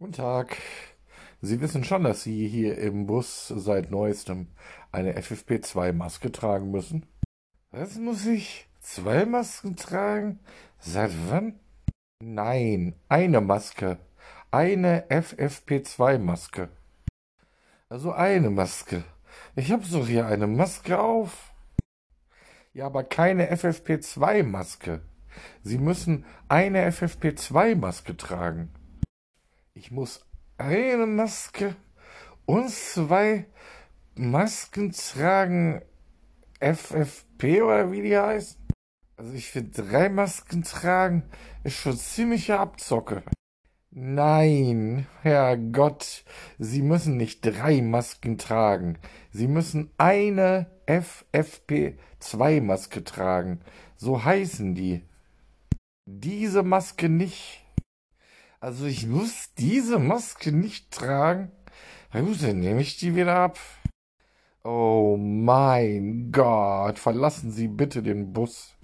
Guten Tag. Sie wissen schon, dass Sie hier im Bus seit neuestem eine FFP2-Maske tragen müssen? Was muss ich? Zwei Masken tragen? Seit wann? Nein, eine Maske. Eine FFP2-Maske. Also eine Maske. Ich habe doch hier eine Maske auf. Ja, aber keine FFP2-Maske. Sie müssen eine FFP2-Maske tragen. Ich muss eine Maske und zwei Masken tragen. FFP oder wie die heißt? Also ich finde drei Masken tragen ist schon ziemliche Abzocke. Nein, Herrgott, Sie müssen nicht drei Masken tragen. Sie müssen eine FFP2-Maske tragen. So heißen die. Diese Maske nicht. Also ich muss diese Maske nicht tragen. Na gut, dann nehme ich die wieder ab. Oh mein Gott, verlassen Sie bitte den Bus.